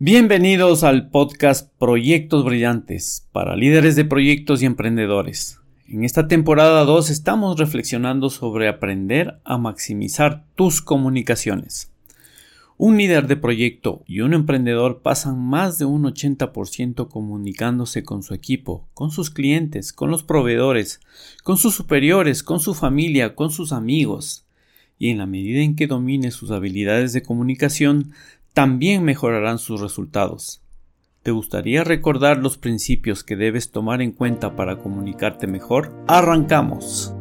Bienvenidos al podcast Proyectos Brillantes para líderes de proyectos y emprendedores. En esta temporada 2 estamos reflexionando sobre aprender a maximizar tus comunicaciones. Un líder de proyecto y un emprendedor pasan más de un 80% comunicándose con su equipo, con sus clientes, con los proveedores, con sus superiores, con su familia, con sus amigos. Y en la medida en que domine sus habilidades de comunicación, también mejorarán sus resultados. ¿Te gustaría recordar los principios que debes tomar en cuenta para comunicarte mejor? Arrancamos.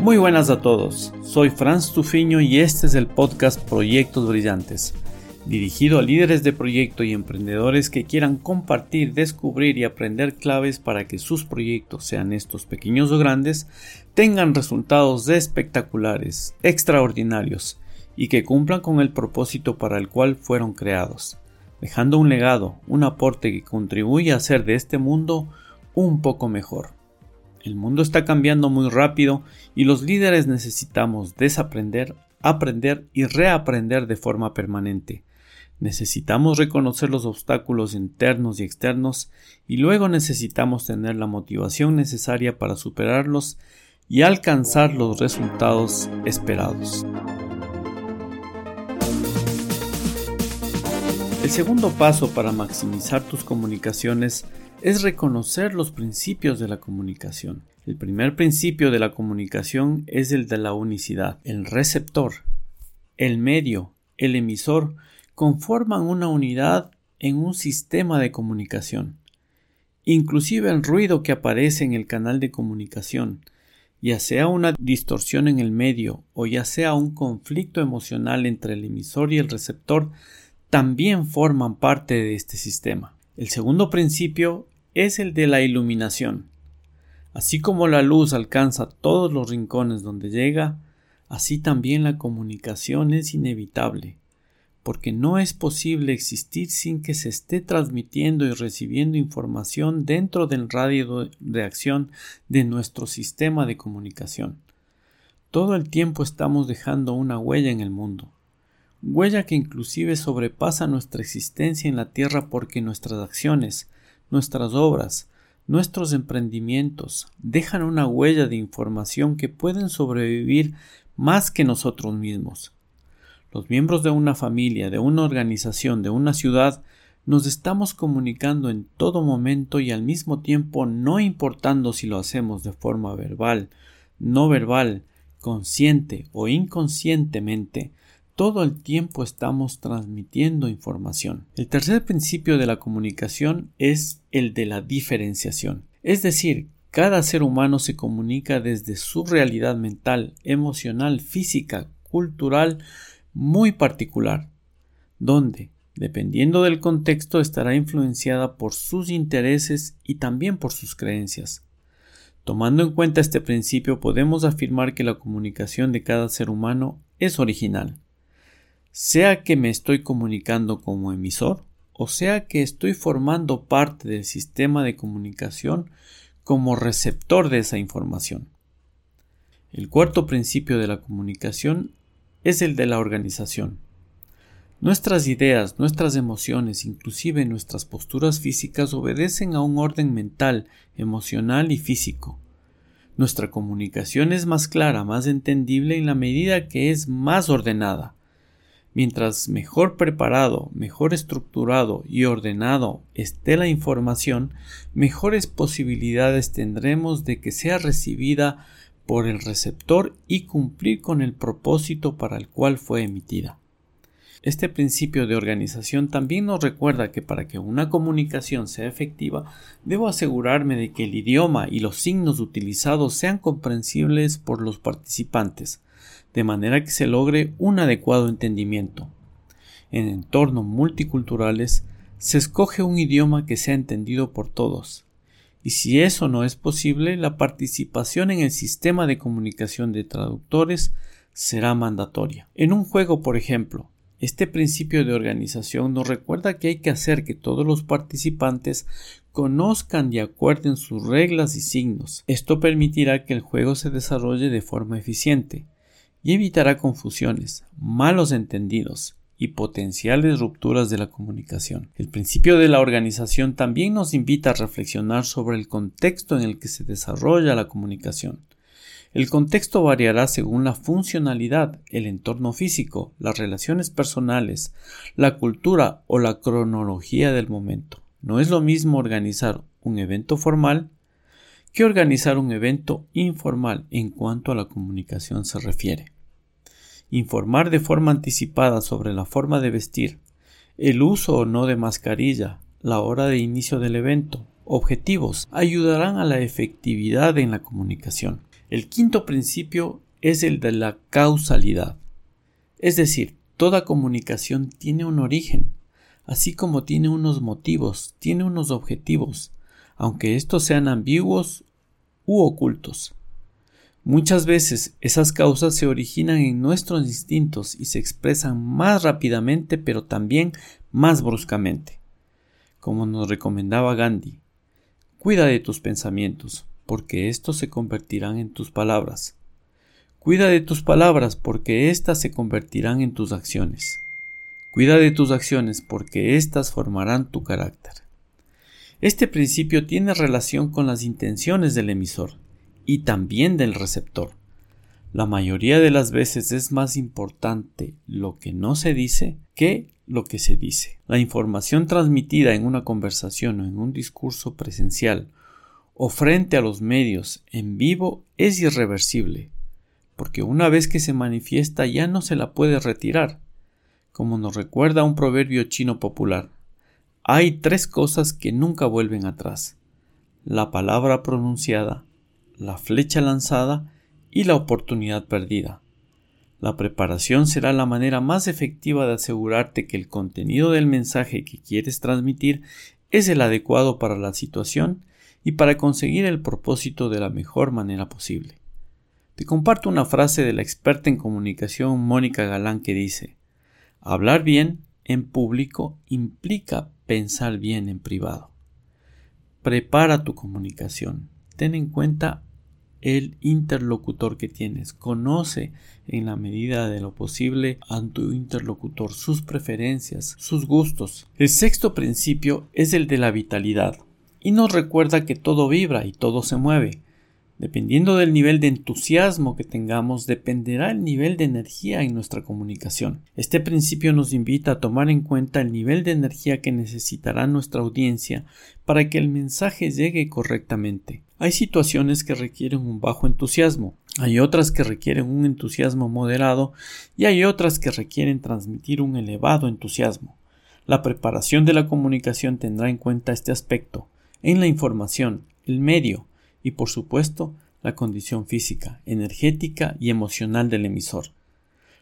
Muy buenas a todos, soy Franz Tufiño y este es el podcast Proyectos Brillantes dirigido a líderes de proyecto y emprendedores que quieran compartir, descubrir y aprender claves para que sus proyectos, sean estos pequeños o grandes, tengan resultados espectaculares, extraordinarios y que cumplan con el propósito para el cual fueron creados, dejando un legado, un aporte que contribuya a hacer de este mundo un poco mejor. El mundo está cambiando muy rápido y los líderes necesitamos desaprender, aprender y reaprender de forma permanente Necesitamos reconocer los obstáculos internos y externos y luego necesitamos tener la motivación necesaria para superarlos y alcanzar los resultados esperados. El segundo paso para maximizar tus comunicaciones es reconocer los principios de la comunicación. El primer principio de la comunicación es el de la unicidad. El receptor, el medio, el emisor conforman una unidad en un sistema de comunicación. Inclusive el ruido que aparece en el canal de comunicación, ya sea una distorsión en el medio o ya sea un conflicto emocional entre el emisor y el receptor, también forman parte de este sistema. El segundo principio es el de la iluminación. Así como la luz alcanza todos los rincones donde llega, así también la comunicación es inevitable porque no es posible existir sin que se esté transmitiendo y recibiendo información dentro del radio de acción de nuestro sistema de comunicación. Todo el tiempo estamos dejando una huella en el mundo, huella que inclusive sobrepasa nuestra existencia en la Tierra porque nuestras acciones, nuestras obras, nuestros emprendimientos dejan una huella de información que pueden sobrevivir más que nosotros mismos. Los miembros de una familia, de una organización, de una ciudad, nos estamos comunicando en todo momento y al mismo tiempo no importando si lo hacemos de forma verbal, no verbal, consciente o inconscientemente, todo el tiempo estamos transmitiendo información. El tercer principio de la comunicación es el de la diferenciación. Es decir, cada ser humano se comunica desde su realidad mental, emocional, física, cultural, muy particular, donde, dependiendo del contexto, estará influenciada por sus intereses y también por sus creencias. Tomando en cuenta este principio, podemos afirmar que la comunicación de cada ser humano es original, sea que me estoy comunicando como emisor, o sea que estoy formando parte del sistema de comunicación como receptor de esa información. El cuarto principio de la comunicación es el de la organización. Nuestras ideas, nuestras emociones, inclusive nuestras posturas físicas obedecen a un orden mental, emocional y físico. Nuestra comunicación es más clara, más entendible en la medida que es más ordenada. Mientras mejor preparado, mejor estructurado y ordenado esté la información, mejores posibilidades tendremos de que sea recibida por el receptor y cumplir con el propósito para el cual fue emitida. Este principio de organización también nos recuerda que para que una comunicación sea efectiva, debo asegurarme de que el idioma y los signos utilizados sean comprensibles por los participantes, de manera que se logre un adecuado entendimiento. En entornos multiculturales, se escoge un idioma que sea entendido por todos, y si eso no es posible, la participación en el sistema de comunicación de traductores será mandatoria. En un juego, por ejemplo, este principio de organización nos recuerda que hay que hacer que todos los participantes conozcan y acuerden sus reglas y signos. Esto permitirá que el juego se desarrolle de forma eficiente y evitará confusiones, malos entendidos y potenciales rupturas de la comunicación. El principio de la organización también nos invita a reflexionar sobre el contexto en el que se desarrolla la comunicación. El contexto variará según la funcionalidad, el entorno físico, las relaciones personales, la cultura o la cronología del momento. No es lo mismo organizar un evento formal que organizar un evento informal en cuanto a la comunicación se refiere. Informar de forma anticipada sobre la forma de vestir, el uso o no de mascarilla, la hora de inicio del evento, objetivos, ayudarán a la efectividad en la comunicación. El quinto principio es el de la causalidad. Es decir, toda comunicación tiene un origen, así como tiene unos motivos, tiene unos objetivos, aunque estos sean ambiguos u ocultos. Muchas veces esas causas se originan en nuestros instintos y se expresan más rápidamente pero también más bruscamente. Como nos recomendaba Gandhi, cuida de tus pensamientos, porque éstos se convertirán en tus palabras. Cuida de tus palabras, porque éstas se convertirán en tus acciones. Cuida de tus acciones, porque éstas formarán tu carácter. Este principio tiene relación con las intenciones del emisor y también del receptor. La mayoría de las veces es más importante lo que no se dice que lo que se dice. La información transmitida en una conversación o en un discurso presencial o frente a los medios en vivo es irreversible, porque una vez que se manifiesta ya no se la puede retirar, como nos recuerda un proverbio chino popular. Hay tres cosas que nunca vuelven atrás la palabra pronunciada, la flecha lanzada y la oportunidad perdida. La preparación será la manera más efectiva de asegurarte que el contenido del mensaje que quieres transmitir es el adecuado para la situación y para conseguir el propósito de la mejor manera posible. Te comparto una frase de la experta en comunicación Mónica Galán que dice Hablar bien en público implica pensar bien en privado. Prepara tu comunicación. Ten en cuenta el interlocutor que tienes. Conoce en la medida de lo posible a tu interlocutor, sus preferencias, sus gustos. El sexto principio es el de la vitalidad y nos recuerda que todo vibra y todo se mueve. Dependiendo del nivel de entusiasmo que tengamos, dependerá el nivel de energía en nuestra comunicación. Este principio nos invita a tomar en cuenta el nivel de energía que necesitará nuestra audiencia para que el mensaje llegue correctamente. Hay situaciones que requieren un bajo entusiasmo, hay otras que requieren un entusiasmo moderado y hay otras que requieren transmitir un elevado entusiasmo. La preparación de la comunicación tendrá en cuenta este aspecto en la información, el medio y por supuesto la condición física, energética y emocional del emisor.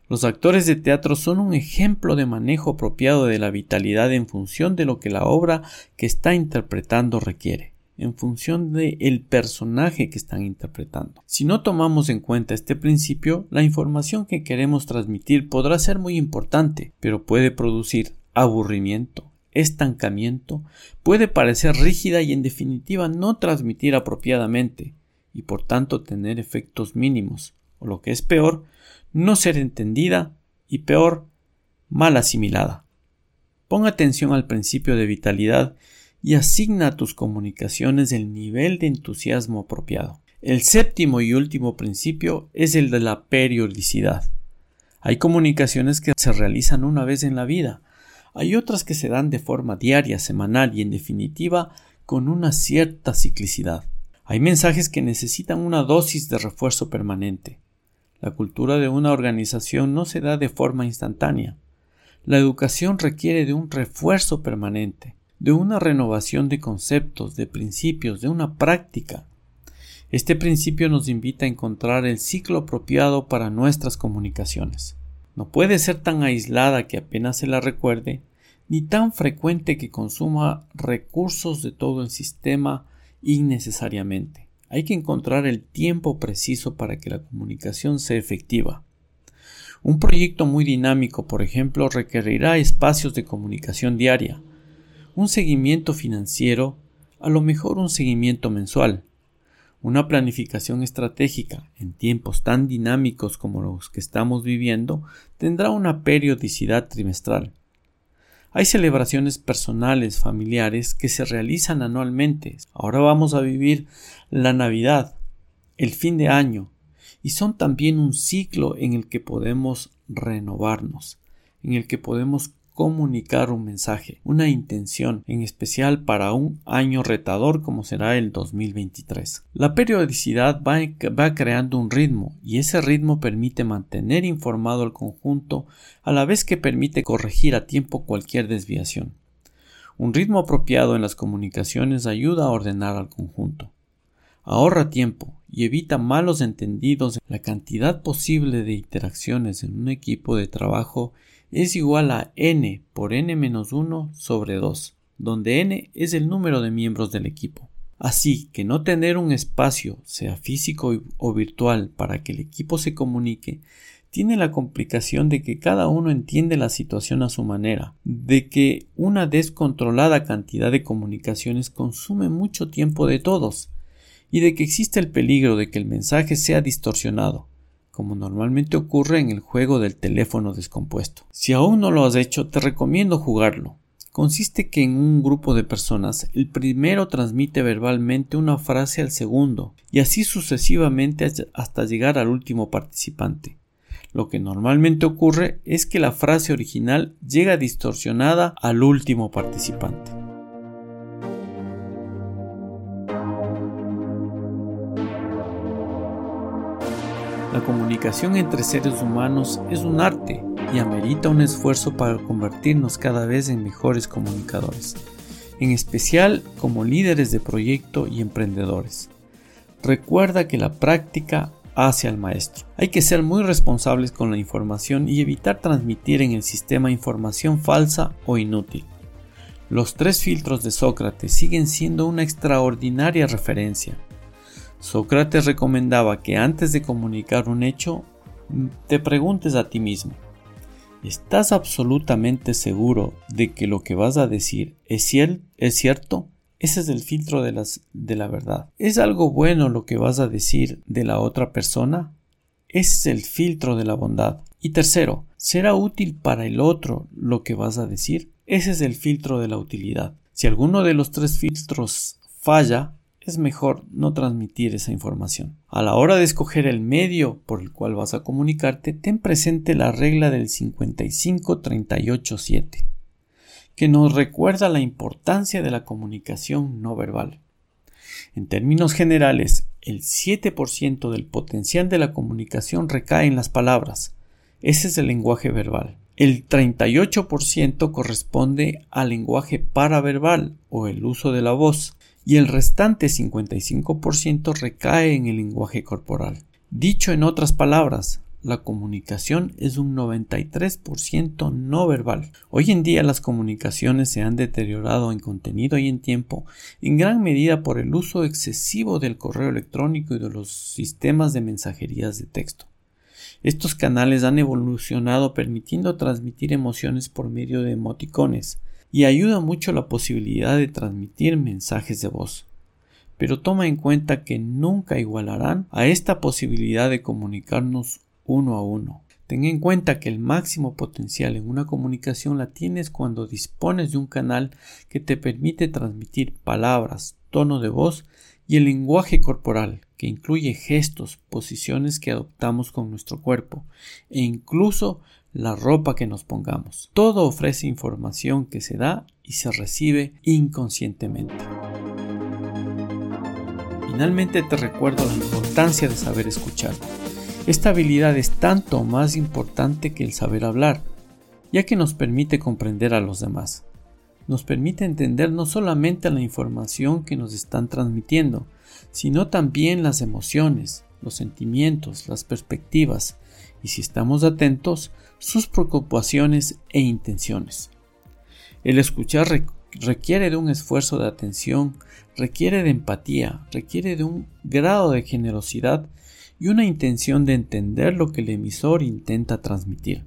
Los actores de teatro son un ejemplo de manejo apropiado de la vitalidad en función de lo que la obra que está interpretando requiere, en función del el personaje que están interpretando. Si no tomamos en cuenta este principio, la información que queremos transmitir podrá ser muy importante, pero puede producir aburrimiento, estancamiento puede parecer rígida y en definitiva no transmitir apropiadamente y por tanto tener efectos mínimos, o lo que es peor, no ser entendida y peor, mal asimilada. Pon atención al principio de vitalidad y asigna a tus comunicaciones el nivel de entusiasmo apropiado. El séptimo y último principio es el de la periodicidad. Hay comunicaciones que se realizan una vez en la vida, hay otras que se dan de forma diaria, semanal y en definitiva con una cierta ciclicidad. Hay mensajes que necesitan una dosis de refuerzo permanente. La cultura de una organización no se da de forma instantánea. La educación requiere de un refuerzo permanente, de una renovación de conceptos, de principios, de una práctica. Este principio nos invita a encontrar el ciclo apropiado para nuestras comunicaciones. No puede ser tan aislada que apenas se la recuerde, ni tan frecuente que consuma recursos de todo el sistema innecesariamente. Hay que encontrar el tiempo preciso para que la comunicación sea efectiva. Un proyecto muy dinámico, por ejemplo, requerirá espacios de comunicación diaria, un seguimiento financiero, a lo mejor un seguimiento mensual. Una planificación estratégica en tiempos tan dinámicos como los que estamos viviendo tendrá una periodicidad trimestral. Hay celebraciones personales, familiares que se realizan anualmente. Ahora vamos a vivir la Navidad, el fin de año, y son también un ciclo en el que podemos renovarnos, en el que podemos comunicar un mensaje, una intención, en especial para un año retador como será el 2023. La periodicidad va, va, creando un ritmo y ese ritmo permite mantener informado al conjunto a la vez que permite corregir a tiempo cualquier desviación. Un ritmo apropiado en las comunicaciones ayuda a ordenar al conjunto. Ahorra tiempo y evita malos entendidos. La cantidad posible de interacciones en un equipo de trabajo es igual a n por n-1 sobre 2, donde n es el número de miembros del equipo. Así que no tener un espacio, sea físico o virtual, para que el equipo se comunique, tiene la complicación de que cada uno entiende la situación a su manera, de que una descontrolada cantidad de comunicaciones consume mucho tiempo de todos, y de que existe el peligro de que el mensaje sea distorsionado, como normalmente ocurre en el juego del teléfono descompuesto. Si aún no lo has hecho, te recomiendo jugarlo. Consiste que en un grupo de personas el primero transmite verbalmente una frase al segundo y así sucesivamente hasta llegar al último participante. Lo que normalmente ocurre es que la frase original llega distorsionada al último participante. La comunicación entre seres humanos es un arte y amerita un esfuerzo para convertirnos cada vez en mejores comunicadores, en especial como líderes de proyecto y emprendedores. Recuerda que la práctica hace al maestro. Hay que ser muy responsables con la información y evitar transmitir en el sistema información falsa o inútil. Los tres filtros de Sócrates siguen siendo una extraordinaria referencia. Sócrates recomendaba que antes de comunicar un hecho, te preguntes a ti mismo, ¿estás absolutamente seguro de que lo que vas a decir es, es cierto? Ese es el filtro de, las, de la verdad. ¿Es algo bueno lo que vas a decir de la otra persona? Ese es el filtro de la bondad. Y tercero, ¿será útil para el otro lo que vas a decir? Ese es el filtro de la utilidad. Si alguno de los tres filtros falla, es mejor no transmitir esa información. A la hora de escoger el medio por el cual vas a comunicarte, ten presente la regla del 55-38-7, que nos recuerda la importancia de la comunicación no verbal. En términos generales, el 7% del potencial de la comunicación recae en las palabras. Ese es el lenguaje verbal. El 38% corresponde al lenguaje paraverbal o el uso de la voz y el restante 55% recae en el lenguaje corporal. Dicho en otras palabras, la comunicación es un 93% no verbal. Hoy en día las comunicaciones se han deteriorado en contenido y en tiempo, en gran medida por el uso excesivo del correo electrónico y de los sistemas de mensajerías de texto. Estos canales han evolucionado permitiendo transmitir emociones por medio de emoticones, y ayuda mucho la posibilidad de transmitir mensajes de voz. Pero toma en cuenta que nunca igualarán a esta posibilidad de comunicarnos uno a uno. Ten en cuenta que el máximo potencial en una comunicación la tienes cuando dispones de un canal que te permite transmitir palabras, tono de voz y el lenguaje corporal, que incluye gestos, posiciones que adoptamos con nuestro cuerpo e incluso la ropa que nos pongamos. Todo ofrece información que se da y se recibe inconscientemente. Finalmente te recuerdo la importancia de saber escuchar. Esta habilidad es tanto más importante que el saber hablar, ya que nos permite comprender a los demás. Nos permite entender no solamente la información que nos están transmitiendo, sino también las emociones, los sentimientos, las perspectivas, y si estamos atentos, sus preocupaciones e intenciones. El escuchar requiere de un esfuerzo de atención, requiere de empatía, requiere de un grado de generosidad y una intención de entender lo que el emisor intenta transmitir.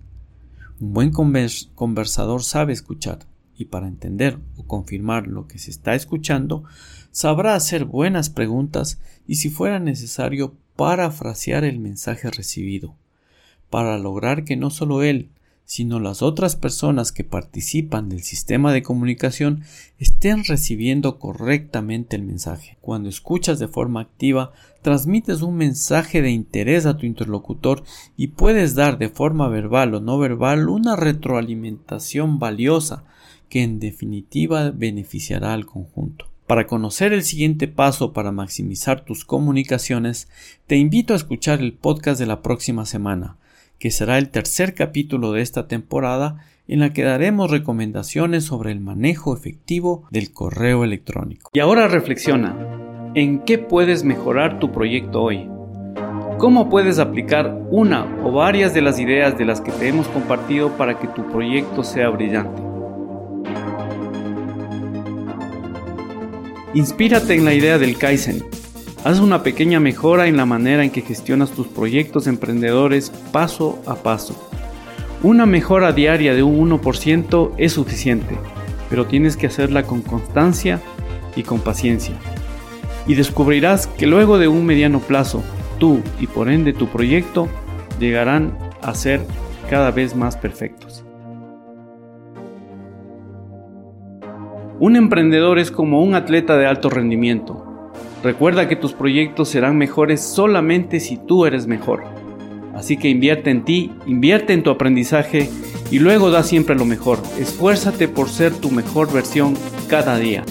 Un buen conversador sabe escuchar y para entender o confirmar lo que se está escuchando, sabrá hacer buenas preguntas y si fuera necesario parafrasear el mensaje recibido, para lograr que no solo él, sino las otras personas que participan del sistema de comunicación estén recibiendo correctamente el mensaje. Cuando escuchas de forma activa, transmites un mensaje de interés a tu interlocutor y puedes dar de forma verbal o no verbal una retroalimentación valiosa que en definitiva beneficiará al conjunto. Para conocer el siguiente paso para maximizar tus comunicaciones, te invito a escuchar el podcast de la próxima semana que será el tercer capítulo de esta temporada en la que daremos recomendaciones sobre el manejo efectivo del correo electrónico. Y ahora reflexiona, ¿en qué puedes mejorar tu proyecto hoy? ¿Cómo puedes aplicar una o varias de las ideas de las que te hemos compartido para que tu proyecto sea brillante? Inspírate en la idea del Kaizen Haz una pequeña mejora en la manera en que gestionas tus proyectos emprendedores paso a paso. Una mejora diaria de un 1% es suficiente, pero tienes que hacerla con constancia y con paciencia. Y descubrirás que luego de un mediano plazo, tú y por ende tu proyecto llegarán a ser cada vez más perfectos. Un emprendedor es como un atleta de alto rendimiento Recuerda que tus proyectos serán mejores solamente si tú eres mejor. Así que invierte en ti, invierte en tu aprendizaje y luego da siempre lo mejor. Esfuérzate por ser tu mejor versión cada día.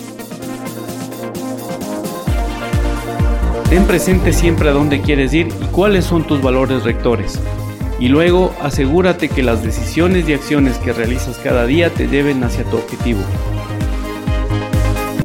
Ten presente siempre a dónde quieres ir y cuáles son tus valores rectores. Y luego asegúrate que las decisiones y acciones que realizas cada día te lleven hacia tu objetivo.